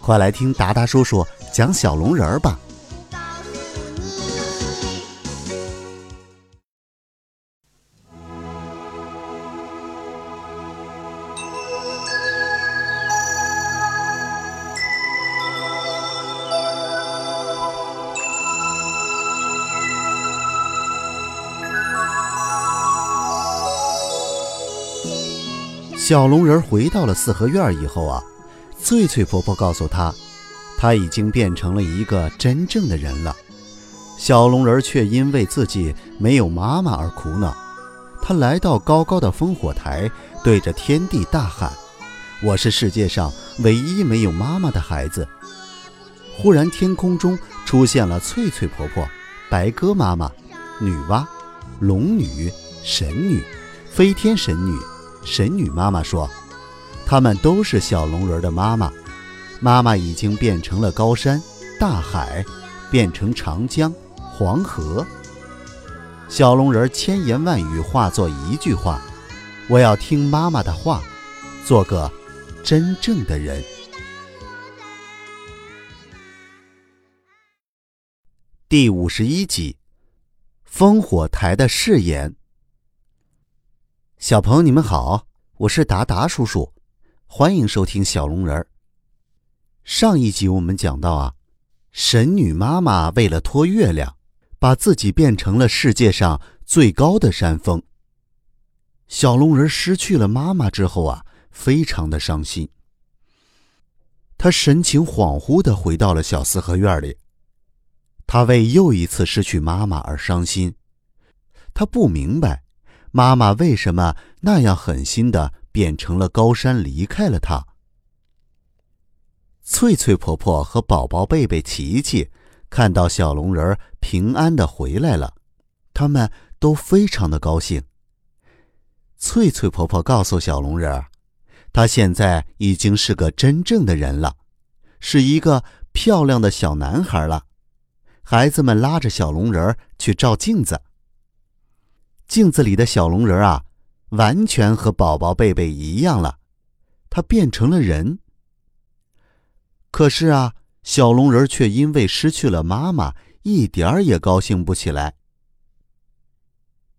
快来听达达叔叔讲小龙人儿吧。小龙人回到了四合院以后啊，翠翠婆婆告诉她，她已经变成了一个真正的人了。小龙人却因为自己没有妈妈而苦恼。他来到高高的烽火台，对着天地大喊：“我是世界上唯一没有妈妈的孩子。”忽然，天空中出现了翠翠婆婆、白鸽妈妈、女娲、龙女、神女、飞天神女。神女妈妈说：“他们都是小龙人的妈妈，妈妈已经变成了高山、大海，变成长江、黄河。小龙人千言万语化作一句话：我要听妈妈的话，做个真正的人。”第五十一集，烽火台的誓言。小朋友，你们好，我是达达叔叔，欢迎收听小龙人儿。上一集我们讲到啊，神女妈妈为了托月亮，把自己变成了世界上最高的山峰。小龙人失去了妈妈之后啊，非常的伤心。他神情恍惚的回到了小四合院里，他为又一次失去妈妈而伤心，他不明白。妈妈为什么那样狠心的变成了高山，离开了他？翠翠婆婆和宝宝贝贝、琪琪看到小龙人平安的回来了，他们都非常的高兴。翠翠婆婆告诉小龙人，他现在已经是个真正的人了，是一个漂亮的小男孩了。孩子们拉着小龙人去照镜子。镜子里的小龙人啊，完全和宝宝贝贝一样了，他变成了人。可是啊，小龙人却因为失去了妈妈，一点儿也高兴不起来。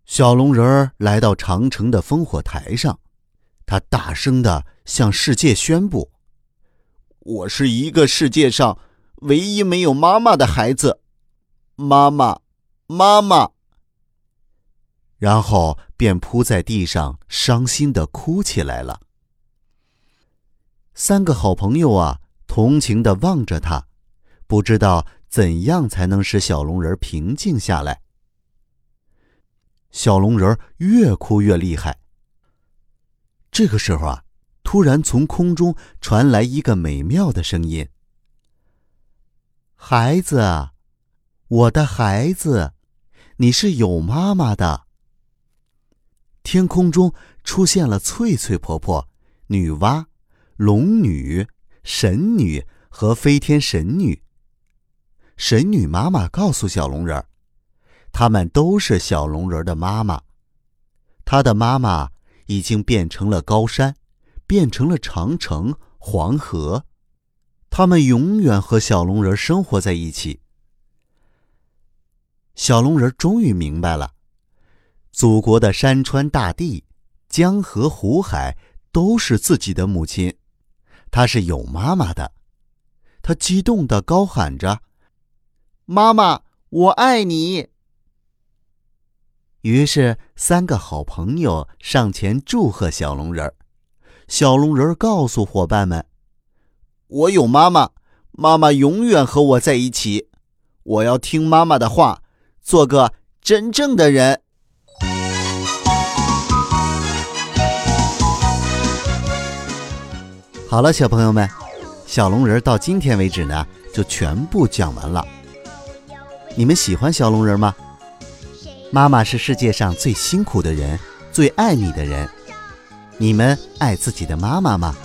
小龙人来到长城的烽火台上，他大声的向世界宣布：“我是一个世界上唯一没有妈妈的孩子，妈妈，妈妈。”然后便扑在地上，伤心的哭起来了。三个好朋友啊，同情的望着他，不知道怎样才能使小龙人平静下来。小龙人越哭越厉害。这个时候啊，突然从空中传来一个美妙的声音：“孩子，我的孩子，你是有妈妈的。”天空中出现了翠翠婆婆、女娲、龙女、神女和飞天神女。神女妈妈告诉小龙人儿，他们都是小龙人的妈妈。他的妈妈已经变成了高山，变成了长城、黄河。他们永远和小龙人生活在一起。小龙人终于明白了。祖国的山川大地、江河湖海都是自己的母亲，他是有妈妈的。他激动的高喊着：“妈妈，我爱你！”于是，三个好朋友上前祝贺小龙人儿。小龙人儿告诉伙伴们：“我有妈妈，妈妈永远和我在一起。我要听妈妈的话，做个真正的人。”好了，小朋友们，小龙人到今天为止呢，就全部讲完了。你们喜欢小龙人吗？妈妈是世界上最辛苦的人，最爱你的人。你们爱自己的妈妈吗？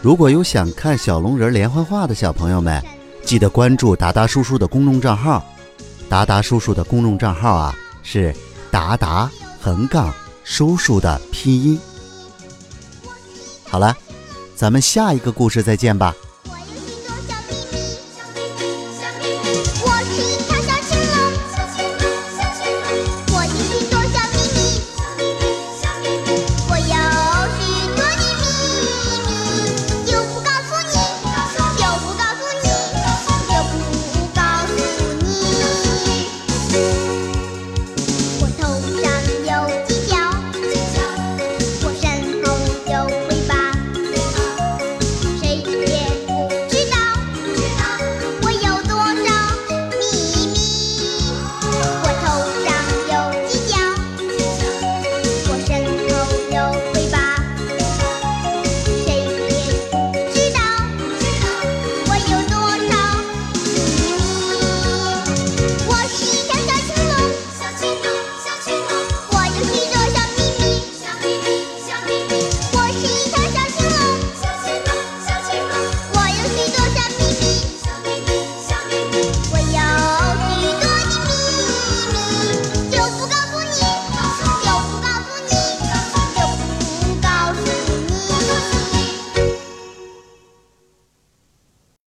如果有想看小龙人连环画的小朋友们，记得关注达达叔叔的公众账号。达达叔叔的公众账号啊，是达达横杠叔叔的拼音。好了，咱们下一个故事再见吧。